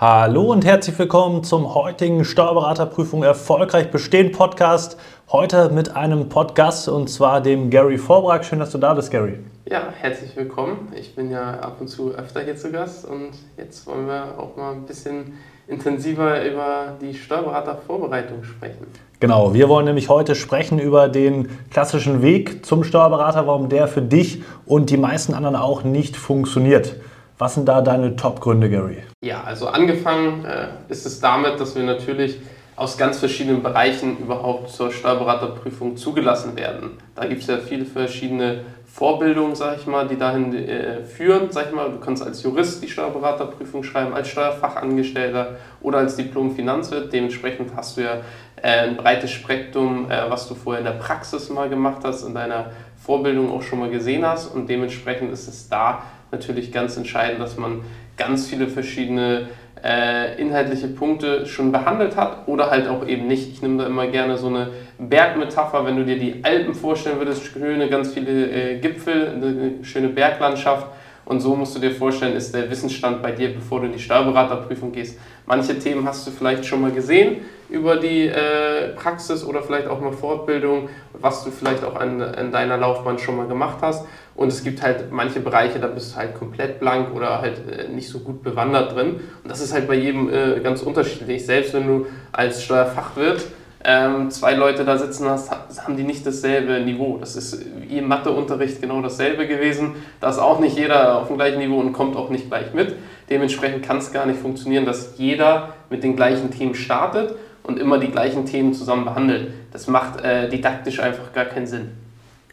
Hallo und herzlich willkommen zum heutigen Steuerberaterprüfung Erfolgreich Bestehen Podcast. Heute mit einem Podcast und zwar dem Gary Vorbrag. Schön, dass du da bist, Gary. Ja, herzlich willkommen. Ich bin ja ab und zu öfter hier zu Gast und jetzt wollen wir auch mal ein bisschen intensiver über die Steuerberatervorbereitung sprechen. Genau, wir wollen nämlich heute sprechen über den klassischen Weg zum Steuerberater, warum der für dich und die meisten anderen auch nicht funktioniert. Was sind da deine Top-Gründe, Gary? Ja, also angefangen äh, ist es damit, dass wir natürlich aus ganz verschiedenen Bereichen überhaupt zur Steuerberaterprüfung zugelassen werden. Da gibt es ja viele verschiedene Vorbildungen, sag ich mal, die dahin äh, führen. Sag ich mal, du kannst als Jurist die Steuerberaterprüfung schreiben, als Steuerfachangestellter oder als Diplom-Finanzwirt. Dementsprechend hast du ja äh, ein breites Spektrum, äh, was du vorher in der Praxis mal gemacht hast, in deiner Vorbildung auch schon mal gesehen hast. Und dementsprechend ist es da natürlich ganz entscheidend, dass man ganz viele verschiedene äh, inhaltliche Punkte schon behandelt hat oder halt auch eben nicht. Ich nehme da immer gerne so eine Bergmetapher, wenn du dir die Alpen vorstellen würdest, schöne, ganz viele äh, Gipfel, eine schöne Berglandschaft. Und so musst du dir vorstellen, ist der Wissensstand bei dir, bevor du in die Steuerberaterprüfung gehst. Manche Themen hast du vielleicht schon mal gesehen über die äh, Praxis oder vielleicht auch mal Fortbildung, was du vielleicht auch an, an deiner Laufbahn schon mal gemacht hast. Und es gibt halt manche Bereiche, da bist du halt komplett blank oder halt äh, nicht so gut bewandert drin. Und das ist halt bei jedem äh, ganz unterschiedlich. Selbst wenn du als Steuerfachwirt ähm, zwei Leute da sitzen hast, haben die nicht dasselbe Niveau. Das ist wie im Matheunterricht genau dasselbe gewesen. Da ist auch nicht jeder auf dem gleichen Niveau und kommt auch nicht gleich mit. Dementsprechend kann es gar nicht funktionieren, dass jeder mit den gleichen Themen startet und immer die gleichen Themen zusammen behandelt. Das macht äh, didaktisch einfach gar keinen Sinn.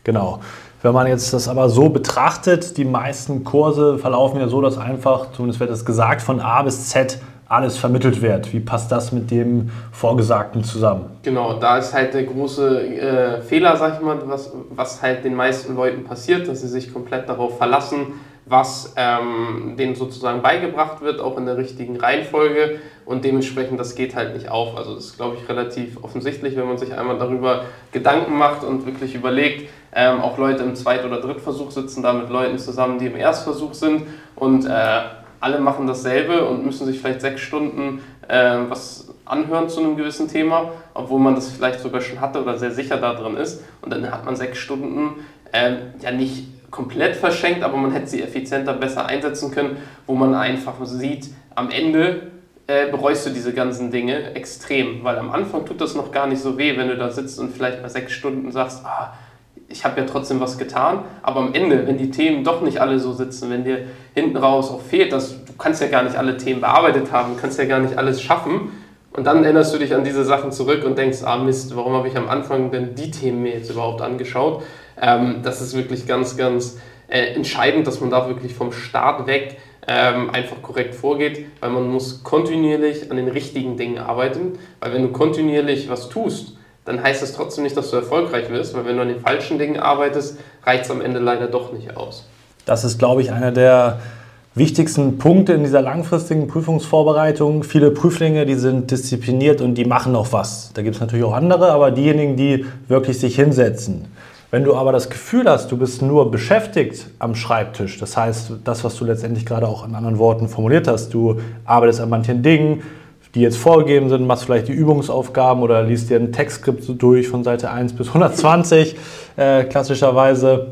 Genau. Wenn man jetzt das aber so betrachtet, die meisten Kurse verlaufen ja so, dass einfach, zumindest wird das gesagt, von A bis Z alles vermittelt wird. Wie passt das mit dem Vorgesagten zusammen? Genau, da ist halt der große äh, Fehler, sag ich mal, was, was halt den meisten Leuten passiert, dass sie sich komplett darauf verlassen, was ähm, denen sozusagen beigebracht wird, auch in der richtigen Reihenfolge. Und dementsprechend das geht halt nicht auf. Also das ist, glaube ich, relativ offensichtlich, wenn man sich einmal darüber Gedanken macht und wirklich überlegt, ähm, auch Leute im Zweit- oder Drittversuch sitzen da mit Leuten zusammen, die im Erstversuch sind. Und äh, alle machen dasselbe und müssen sich vielleicht sechs Stunden äh, was anhören zu einem gewissen Thema, obwohl man das vielleicht sogar schon hatte oder sehr sicher da drin ist. Und dann hat man sechs Stunden äh, ja nicht komplett verschenkt, aber man hätte sie effizienter besser einsetzen können, wo man einfach sieht, am Ende äh, bereust du diese ganzen Dinge extrem, weil am Anfang tut das noch gar nicht so weh, wenn du da sitzt und vielleicht bei sechs Stunden sagst, ah, ich habe ja trotzdem was getan, aber am Ende, wenn die Themen doch nicht alle so sitzen, wenn dir hinten raus auch fehlt, dass du kannst ja gar nicht alle Themen bearbeitet haben, kannst ja gar nicht alles schaffen und dann erinnerst du dich an diese Sachen zurück und denkst, ah Mist, warum habe ich am Anfang denn die Themen mir jetzt überhaupt angeschaut? Ähm, das ist wirklich ganz, ganz äh, entscheidend, dass man da wirklich vom Start weg ähm, einfach korrekt vorgeht, weil man muss kontinuierlich an den richtigen Dingen arbeiten, weil wenn du kontinuierlich was tust, dann heißt das trotzdem nicht, dass du erfolgreich wirst, weil wenn du an den falschen Dingen arbeitest, reicht es am Ende leider doch nicht aus. Das ist, glaube ich, einer der wichtigsten Punkte in dieser langfristigen Prüfungsvorbereitung. Viele Prüflinge, die sind diszipliniert und die machen noch was. Da gibt es natürlich auch andere, aber diejenigen, die wirklich sich hinsetzen, wenn du aber das Gefühl hast, du bist nur beschäftigt am Schreibtisch, das heißt, das, was du letztendlich gerade auch in anderen Worten formuliert hast, du arbeitest an manchen Dingen, die jetzt vorgegeben sind, machst vielleicht die Übungsaufgaben oder liest dir ein Textskript durch von Seite 1 bis 120 äh, klassischerweise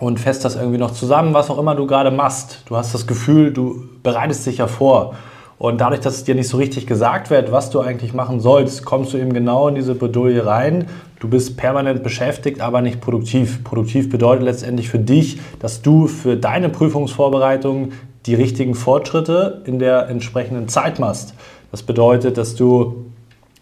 und fest das irgendwie noch zusammen, was auch immer du gerade machst. Du hast das Gefühl, du bereitest dich ja vor. Und dadurch, dass es dir nicht so richtig gesagt wird, was du eigentlich machen sollst, kommst du eben genau in diese Bredouille rein. Du bist permanent beschäftigt, aber nicht produktiv. Produktiv bedeutet letztendlich für dich, dass du für deine Prüfungsvorbereitung die richtigen Fortschritte in der entsprechenden Zeit machst. Das bedeutet, dass du,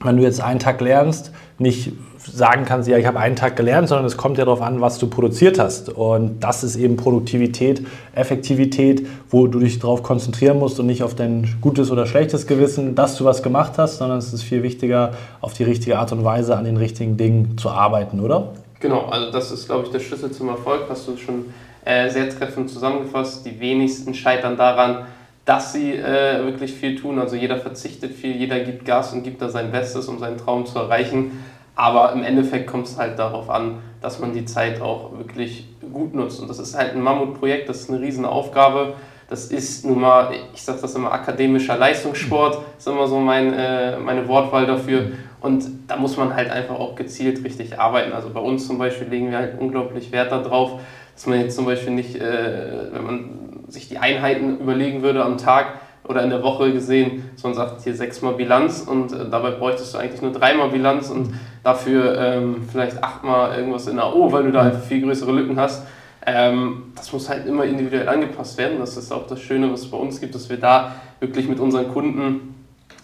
wenn du jetzt einen Tag lernst, nicht sagen kannst, ja, ich habe einen Tag gelernt, sondern es kommt ja darauf an, was du produziert hast. Und das ist eben Produktivität, Effektivität, wo du dich darauf konzentrieren musst und nicht auf dein gutes oder schlechtes Gewissen, dass du was gemacht hast, sondern es ist viel wichtiger, auf die richtige Art und Weise an den richtigen Dingen zu arbeiten, oder? Genau, also das ist, glaube ich, der Schlüssel zum Erfolg, hast du schon äh, sehr treffend zusammengefasst. Die wenigsten scheitern daran, dass sie äh, wirklich viel tun. Also jeder verzichtet viel, jeder gibt Gas und gibt da sein Bestes, um seinen Traum zu erreichen. Aber im Endeffekt kommt es halt darauf an, dass man die Zeit auch wirklich gut nutzt. Und das ist halt ein Mammutprojekt, das ist eine Riesenaufgabe. das ist nun mal, ich sage das immer, akademischer Leistungssport, ist immer so mein, äh, meine Wortwahl dafür. Und da muss man halt einfach auch gezielt richtig arbeiten. Also bei uns zum Beispiel legen wir halt unglaublich Wert darauf, dass man jetzt zum Beispiel nicht, äh, wenn man sich die Einheiten überlegen würde am Tag oder in der Woche gesehen, sondern sagt hier sechsmal Bilanz und äh, dabei bräuchtest du eigentlich nur dreimal Bilanz und dafür ähm, vielleicht achtmal irgendwas in AO, weil du da einfach viel größere Lücken hast. Ähm, das muss halt immer individuell angepasst werden. Das ist auch das Schöne, was es bei uns gibt, dass wir da wirklich mit unseren Kunden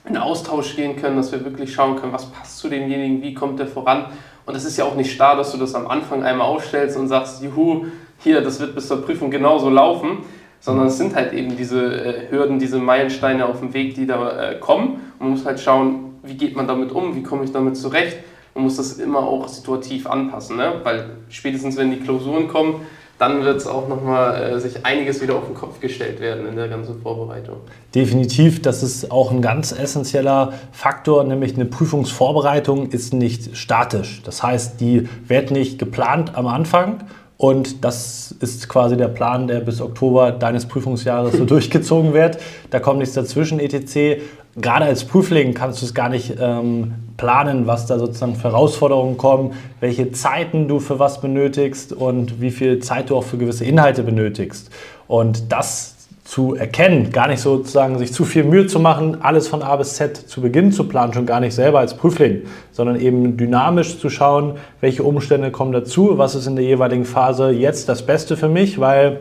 in Austausch gehen können, dass wir wirklich schauen können, was passt zu demjenigen, wie kommt der voran. Und es ist ja auch nicht starr, dass du das am Anfang einmal ausstellst und sagst, juhu, hier, das wird bis zur Prüfung genauso laufen, sondern es sind halt eben diese äh, Hürden, diese Meilensteine auf dem Weg, die da äh, kommen. Man muss halt schauen, wie geht man damit um, wie komme ich damit zurecht. Man muss das immer auch situativ anpassen, ne? weil spätestens wenn die Klausuren kommen, dann wird es auch nochmal äh, sich einiges wieder auf den Kopf gestellt werden in der ganzen Vorbereitung. Definitiv, das ist auch ein ganz essentieller Faktor, nämlich eine Prüfungsvorbereitung ist nicht statisch. Das heißt, die wird nicht geplant am Anfang und das ist quasi der Plan, der bis Oktober deines Prüfungsjahres so durchgezogen wird. Da kommt nichts dazwischen, etc gerade als Prüfling kannst du es gar nicht ähm, planen, was da sozusagen für Herausforderungen kommen, welche Zeiten du für was benötigst und wie viel Zeit du auch für gewisse Inhalte benötigst. Und das zu erkennen, gar nicht sozusagen sich zu viel Mühe zu machen, alles von A bis Z zu Beginn zu planen, schon gar nicht selber als Prüfling, sondern eben dynamisch zu schauen, welche Umstände kommen dazu, was ist in der jeweiligen Phase jetzt das Beste für mich, weil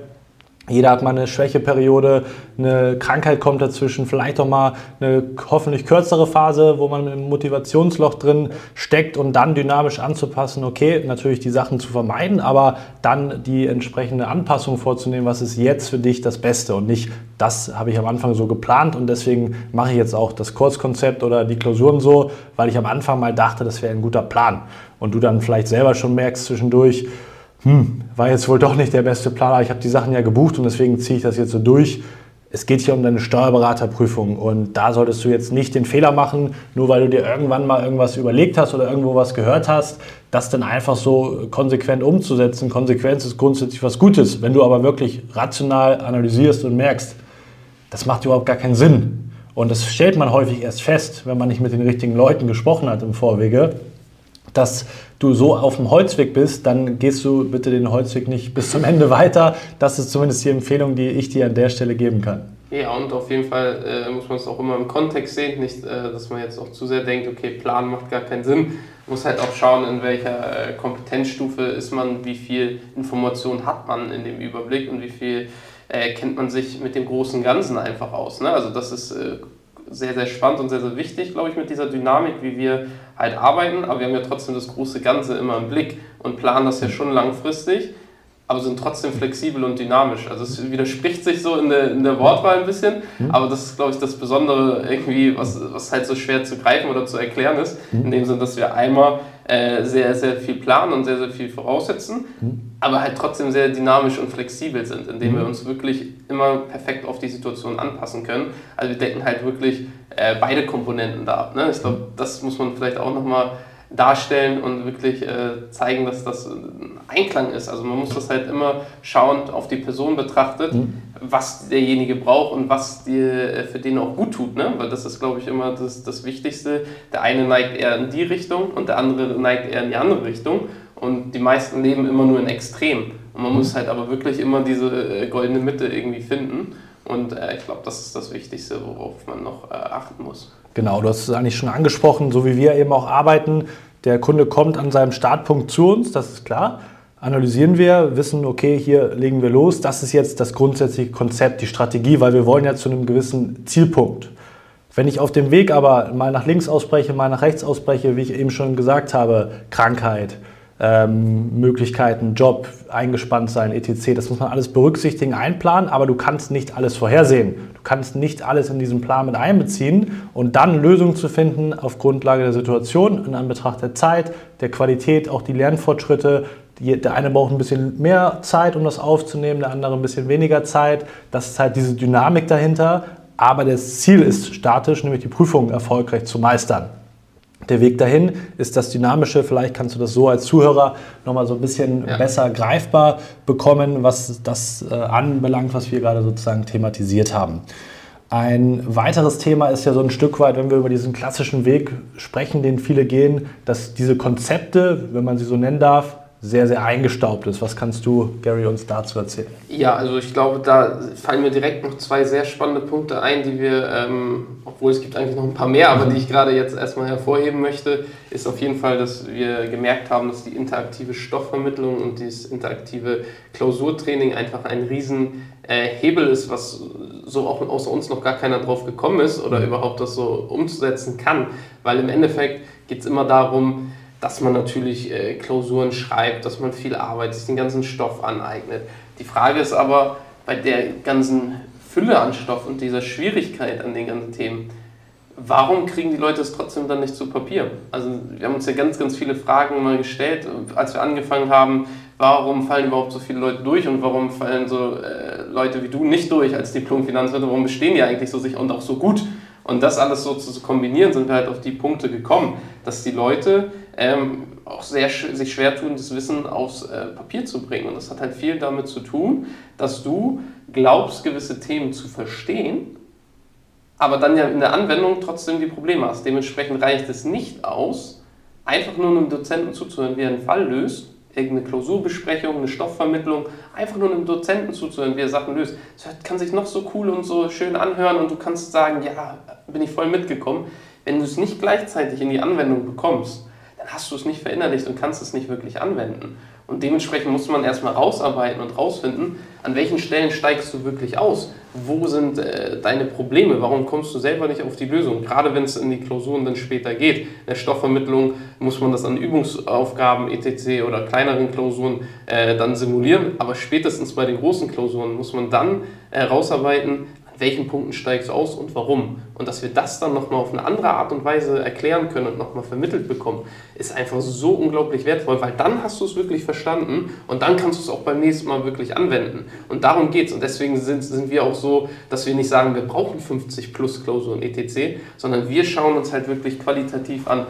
jeder hat mal eine Schwächeperiode, eine Krankheit kommt dazwischen, vielleicht auch mal eine hoffentlich kürzere Phase, wo man im Motivationsloch drin steckt und dann dynamisch anzupassen. Okay, natürlich die Sachen zu vermeiden, aber dann die entsprechende Anpassung vorzunehmen, was ist jetzt für dich das Beste und nicht, das habe ich am Anfang so geplant und deswegen mache ich jetzt auch das Kurzkonzept oder die Klausuren so, weil ich am Anfang mal dachte, das wäre ein guter Plan. Und du dann vielleicht selber schon merkst zwischendurch, hm, war jetzt wohl doch nicht der beste Plan, ich habe die Sachen ja gebucht und deswegen ziehe ich das jetzt so durch. Es geht hier um deine Steuerberaterprüfung und da solltest du jetzt nicht den Fehler machen, nur weil du dir irgendwann mal irgendwas überlegt hast oder irgendwo was gehört hast, das dann einfach so konsequent umzusetzen. Konsequenz ist grundsätzlich was Gutes. Wenn du aber wirklich rational analysierst und merkst, das macht überhaupt gar keinen Sinn. Und das stellt man häufig erst fest, wenn man nicht mit den richtigen Leuten gesprochen hat im Vorwege, dass du so auf dem Holzweg bist, dann gehst du bitte den Holzweg nicht bis zum Ende weiter. Das ist zumindest die Empfehlung, die ich dir an der Stelle geben kann. Ja, und auf jeden Fall äh, muss man es auch immer im Kontext sehen, nicht, äh, dass man jetzt auch zu sehr denkt, okay, Plan macht gar keinen Sinn. Muss halt auch schauen, in welcher äh, Kompetenzstufe ist man, wie viel Information hat man in dem Überblick und wie viel äh, kennt man sich mit dem großen Ganzen einfach aus. Ne? Also das ist äh, sehr, sehr spannend und sehr, sehr wichtig, glaube ich, mit dieser Dynamik, wie wir halt arbeiten. Aber wir haben ja trotzdem das große Ganze immer im Blick und planen das ja schon langfristig, aber sind trotzdem flexibel und dynamisch. Also es widerspricht sich so in der, in der Wortwahl ein bisschen, mhm. aber das ist, glaube ich, das Besondere irgendwie, was, was halt so schwer zu greifen oder zu erklären ist, mhm. in dem Sinne, dass wir einmal äh, sehr, sehr viel planen und sehr, sehr viel voraussetzen, mhm. aber halt trotzdem sehr dynamisch und flexibel sind, indem wir mhm. uns wirklich immer perfekt auf die Situation anpassen können. Also wir decken halt wirklich äh, beide Komponenten da ab. Ne? Ich glaube, mhm. das muss man vielleicht auch nochmal darstellen und wirklich äh, zeigen, dass das ein Einklang ist. Also man muss das halt immer schauend auf die Person betrachtet, mhm. was derjenige braucht und was dir äh, für den auch gut tut. Ne? Weil das ist, glaube ich, immer das, das Wichtigste. Der eine neigt eher in die Richtung und der andere neigt eher in die andere Richtung. Und die meisten leben immer nur in Extrem. Und man mhm. muss halt aber wirklich immer diese äh, goldene Mitte irgendwie finden. Und äh, ich glaube, das ist das Wichtigste, worauf man noch äh, achten muss. Genau, du hast es eigentlich schon angesprochen, so wie wir eben auch arbeiten. Der Kunde kommt an seinem Startpunkt zu uns, das ist klar. Analysieren wir, wissen, okay, hier legen wir los. Das ist jetzt das grundsätzliche Konzept, die Strategie, weil wir wollen ja zu einem gewissen Zielpunkt. Wenn ich auf dem Weg aber mal nach links ausbreche, mal nach rechts ausbreche, wie ich eben schon gesagt habe, Krankheit, ähm, Möglichkeiten, Job, eingespannt sein, etc. Das muss man alles berücksichtigen, einplanen, aber du kannst nicht alles vorhersehen. Du kannst nicht alles in diesen Plan mit einbeziehen und dann Lösungen zu finden auf Grundlage der Situation, in Anbetracht der Zeit, der Qualität, auch die Lernfortschritte. Die, der eine braucht ein bisschen mehr Zeit, um das aufzunehmen, der andere ein bisschen weniger Zeit. Das ist halt diese Dynamik dahinter. Aber das Ziel ist statisch, nämlich die Prüfung erfolgreich zu meistern. Der Weg dahin ist das Dynamische. Vielleicht kannst du das so als Zuhörer nochmal so ein bisschen ja. besser greifbar bekommen, was das äh, anbelangt, was wir gerade sozusagen thematisiert haben. Ein weiteres Thema ist ja so ein Stück weit, wenn wir über diesen klassischen Weg sprechen, den viele gehen, dass diese Konzepte, wenn man sie so nennen darf, sehr, sehr eingestaubt ist. Was kannst du, Gary, uns dazu erzählen? Ja, also ich glaube, da fallen mir direkt noch zwei sehr spannende Punkte ein, die wir, ähm, obwohl es gibt eigentlich noch ein paar mehr, aber die ich gerade jetzt erstmal hervorheben möchte, ist auf jeden Fall, dass wir gemerkt haben, dass die interaktive Stoffvermittlung und dieses interaktive Klausurtraining einfach ein Riesenhebel äh, ist, was so auch außer uns noch gar keiner drauf gekommen ist oder mhm. überhaupt das so umzusetzen kann, weil im Endeffekt geht es immer darum, dass man natürlich äh, Klausuren schreibt, dass man viel arbeitet, sich den ganzen Stoff aneignet. Die Frage ist aber bei der ganzen Fülle an Stoff und dieser Schwierigkeit an den ganzen Themen, warum kriegen die Leute es trotzdem dann nicht zu Papier? Also wir haben uns ja ganz, ganz viele Fragen mal gestellt, als wir angefangen haben, warum fallen überhaupt so viele Leute durch und warum fallen so äh, Leute wie du nicht durch als Diplom-Finanzwirte, warum bestehen die eigentlich so sicher und auch so gut? Und das alles so zu kombinieren, sind wir halt auf die Punkte gekommen, dass die Leute ähm, auch sehr sich schwer tun, das Wissen aufs äh, Papier zu bringen. Und das hat halt viel damit zu tun, dass du glaubst, gewisse Themen zu verstehen, aber dann ja in der Anwendung trotzdem die Probleme hast. Dementsprechend reicht es nicht aus, einfach nur einem Dozenten zuzuhören, wie er einen Fall löst, irgendeine Klausurbesprechung, eine Stoffvermittlung, einfach nur einem Dozenten zuzuhören, wie er Sachen löst. Das kann sich noch so cool und so schön anhören und du kannst sagen, ja, bin ich voll mitgekommen. Wenn du es nicht gleichzeitig in die Anwendung bekommst, hast du es nicht verinnerlicht und kannst es nicht wirklich anwenden. Und dementsprechend muss man erstmal rausarbeiten und rausfinden, an welchen Stellen steigst du wirklich aus? Wo sind äh, deine Probleme? Warum kommst du selber nicht auf die Lösung? Gerade wenn es in die Klausuren dann später geht. In der Stoffvermittlung muss man das an Übungsaufgaben etc. oder kleineren Klausuren äh, dann simulieren. Aber spätestens bei den großen Klausuren muss man dann äh, rausarbeiten, welchen Punkten steigst du aus und warum. Und dass wir das dann nochmal auf eine andere Art und Weise erklären können und nochmal vermittelt bekommen, ist einfach so unglaublich wertvoll, weil dann hast du es wirklich verstanden und dann kannst du es auch beim nächsten Mal wirklich anwenden. Und darum geht es. Und deswegen sind, sind wir auch so, dass wir nicht sagen, wir brauchen 50 plus Klausuren etc., sondern wir schauen uns halt wirklich qualitativ an,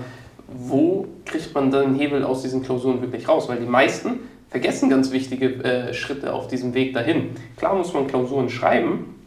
wo kriegt man dann Hebel aus diesen Klausuren wirklich raus? Weil die meisten vergessen ganz wichtige äh, Schritte auf diesem Weg dahin. Klar muss man Klausuren schreiben,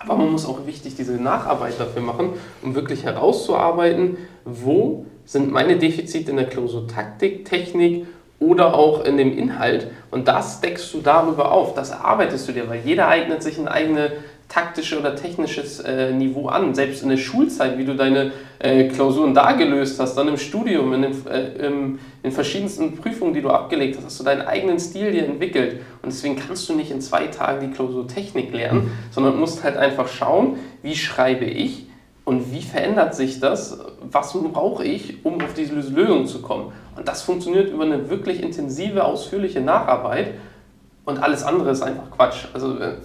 aber man muss auch wichtig diese Nacharbeit dafür machen, um wirklich herauszuarbeiten, wo sind meine Defizite in der Klausurtaktik, Technik oder auch in dem Inhalt. Und das deckst du darüber auf, das erarbeitest du dir, weil jeder eignet sich eine eigene taktische oder technisches äh, Niveau an. Selbst in der Schulzeit, wie du deine äh, Klausuren da gelöst hast, dann im Studium, in den, äh, im, in verschiedensten Prüfungen, die du abgelegt hast, hast du deinen eigenen Stil dir entwickelt. Und deswegen kannst du nicht in zwei Tagen die Klausurtechnik lernen, mhm. sondern musst halt einfach schauen, wie schreibe ich und wie verändert sich das, was brauche ich, um auf diese Lösung zu kommen. Und das funktioniert über eine wirklich intensive, ausführliche Nacharbeit. Und alles andere ist einfach Quatsch. Also äh,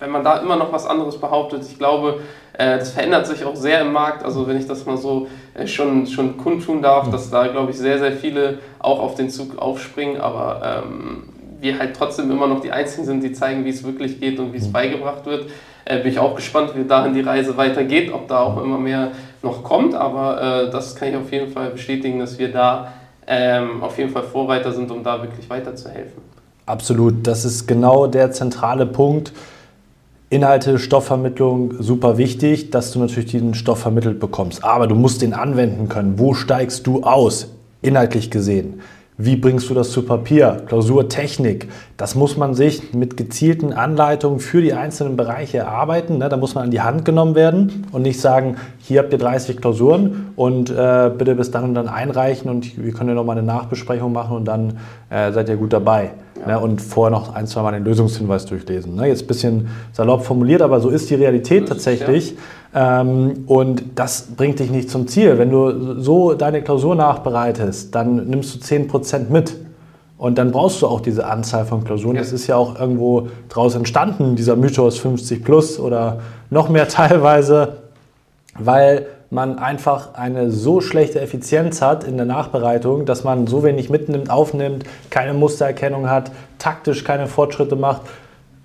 wenn man da immer noch was anderes behauptet, ich glaube, äh, das verändert sich auch sehr im Markt. Also wenn ich das mal so äh, schon, schon kundtun darf, mhm. dass da, glaube ich, sehr, sehr viele auch auf den Zug aufspringen, aber ähm, wir halt trotzdem immer noch die Einzigen sind, die zeigen, wie es wirklich geht und wie es mhm. beigebracht wird. Äh, bin ich auch gespannt, wie dahin die Reise weitergeht, ob da auch immer mehr noch kommt, aber äh, das kann ich auf jeden Fall bestätigen, dass wir da ähm, auf jeden Fall Vorreiter sind, um da wirklich weiterzuhelfen. Absolut, das ist genau der zentrale Punkt Inhalte, Stoffvermittlung, super wichtig, dass du natürlich diesen Stoff vermittelt bekommst. Aber du musst den anwenden können. Wo steigst du aus, inhaltlich gesehen? Wie bringst du das zu Papier? Klausurtechnik. Das muss man sich mit gezielten Anleitungen für die einzelnen Bereiche erarbeiten. Ne? Da muss man an die Hand genommen werden und nicht sagen, hier habt ihr 30 Klausuren und äh, bitte bis dann und dann einreichen und wir können ja nochmal eine Nachbesprechung machen und dann äh, seid ihr gut dabei. Ja. Ne, und vorher noch ein, zwei Mal den Lösungshinweis durchlesen. Ne? Jetzt ein bisschen salopp formuliert, aber so ist die Realität tatsächlich. Ja. Ähm, und das bringt dich nicht zum Ziel. Wenn du so deine Klausur nachbereitest, dann nimmst du 10% mit. Und dann brauchst du auch diese Anzahl von Klausuren. Ja. Das ist ja auch irgendwo daraus entstanden, dieser Mythos 50 plus oder noch mehr teilweise, weil man einfach eine so schlechte Effizienz hat in der Nachbereitung, dass man so wenig mitnimmt, aufnimmt, keine Mustererkennung hat, taktisch keine Fortschritte macht.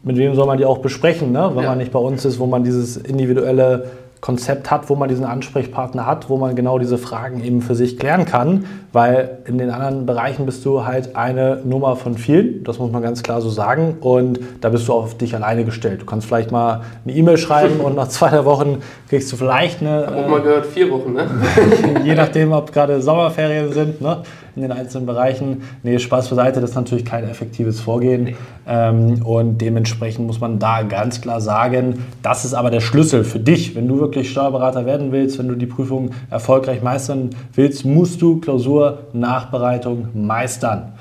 Mit wem soll man die auch besprechen, ne? wenn ja. man nicht bei uns ist, wo man dieses individuelle Konzept hat, wo man diesen Ansprechpartner hat, wo man genau diese Fragen eben für sich klären kann, weil in den anderen Bereichen bist du halt eine Nummer von vielen, das muss man ganz klar so sagen und da bist du auf dich alleine gestellt. Du kannst vielleicht mal eine E-Mail schreiben und nach zwei drei Wochen kriegst du vielleicht eine... Hab auch mal gehört, vier Wochen, ne? je nachdem, ob gerade Sommerferien sind, ne? In den einzelnen Bereichen. Nee, Spaß beiseite, das ist natürlich kein effektives Vorgehen. Nee. Ähm, und dementsprechend muss man da ganz klar sagen, das ist aber der Schlüssel für dich. Wenn du wirklich Steuerberater werden willst, wenn du die Prüfung erfolgreich meistern willst, musst du Klausur Nachbereitung meistern.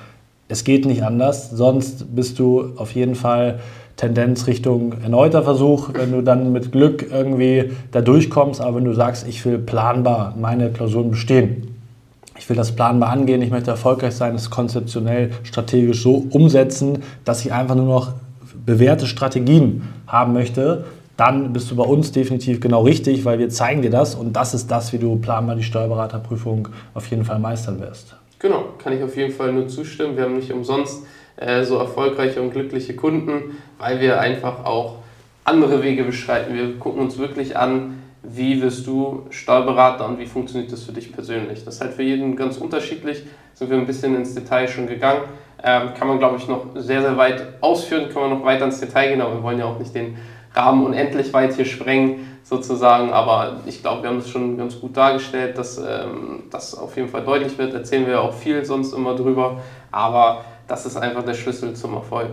Es geht nicht anders, sonst bist du auf jeden Fall Tendenz Richtung erneuter Versuch, wenn du dann mit Glück irgendwie da durchkommst, aber wenn du sagst, ich will planbar meine Klausuren bestehen, ich will das planbar angehen, ich möchte erfolgreich sein, es konzeptionell, strategisch so umsetzen, dass ich einfach nur noch bewährte Strategien haben möchte, dann bist du bei uns definitiv genau richtig, weil wir zeigen dir das und das ist das, wie du planbar die Steuerberaterprüfung auf jeden Fall meistern wirst. Genau, kann ich auf jeden Fall nur zustimmen. Wir haben nicht umsonst äh, so erfolgreiche und glückliche Kunden, weil wir einfach auch andere Wege beschreiten. Wir gucken uns wirklich an, wie wirst du Steuerberater und wie funktioniert das für dich persönlich. Das ist halt für jeden ganz unterschiedlich. Sind wir ein bisschen ins Detail schon gegangen. Ähm, kann man, glaube ich, noch sehr, sehr weit ausführen, kann man noch weiter ins Detail gehen, aber wir wollen ja auch nicht den Rahmen unendlich weit hier sprengen, sozusagen. Aber ich glaube, wir haben es schon ganz gut dargestellt, dass ähm, das auf jeden Fall deutlich wird. Erzählen wir auch viel sonst immer drüber, aber das ist einfach der Schlüssel zum Erfolg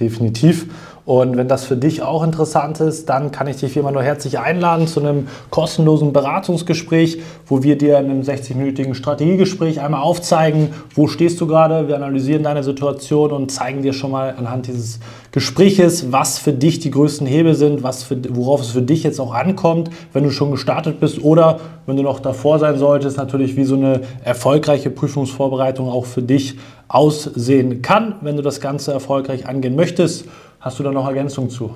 definitiv. Und wenn das für dich auch interessant ist, dann kann ich dich wie immer nur herzlich einladen zu einem kostenlosen Beratungsgespräch, wo wir dir in einem 60-minütigen Strategiegespräch einmal aufzeigen, wo stehst du gerade, wir analysieren deine Situation und zeigen dir schon mal anhand dieses Gespräches, was für dich die größten Hebel sind, was für, worauf es für dich jetzt auch ankommt, wenn du schon gestartet bist oder wenn du noch davor sein solltest, natürlich wie so eine erfolgreiche Prüfungsvorbereitung auch für dich aussehen kann, wenn du das Ganze erfolgreich angehen möchtest. Hast du da noch Ergänzungen zu?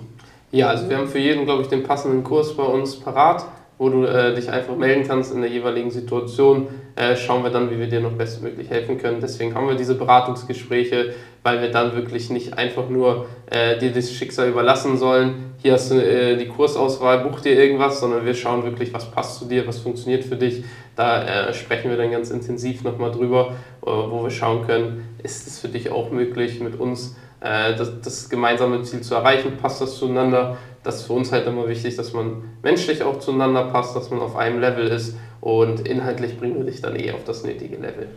Ja, also wir haben für jeden, glaube ich, den passenden Kurs bei uns parat, wo du äh, dich einfach melden kannst in der jeweiligen Situation. Äh, schauen wir dann, wie wir dir noch bestmöglich helfen können. Deswegen haben wir diese Beratungsgespräche, weil wir dann wirklich nicht einfach nur äh, dir das Schicksal überlassen sollen. Hier hast du äh, die Kursauswahl, buch dir irgendwas, sondern wir schauen wirklich, was passt zu dir, was funktioniert für dich. Da äh, sprechen wir dann ganz intensiv nochmal drüber, äh, wo wir schauen können, ist es für dich auch möglich, mit uns das, das, gemeinsame Ziel zu erreichen, passt das zueinander. Das ist für uns halt immer wichtig, dass man menschlich auch zueinander passt, dass man auf einem Level ist und inhaltlich bringen wir dich dann eh auf das nötige Level.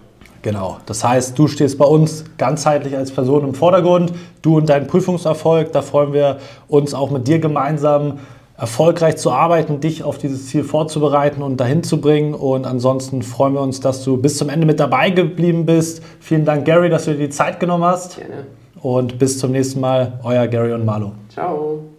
Genau, das heißt, du stehst bei uns ganzheitlich als Person im Vordergrund, du und dein Prüfungserfolg, da freuen wir uns auch mit dir gemeinsam erfolgreich zu arbeiten, dich auf dieses Ziel vorzubereiten und dahin zu bringen. Und ansonsten freuen wir uns, dass du bis zum Ende mit dabei geblieben bist. Vielen Dank, Gary, dass du dir die Zeit genommen hast. Gerne. Und bis zum nächsten Mal, euer Gary und Marlo. Ciao.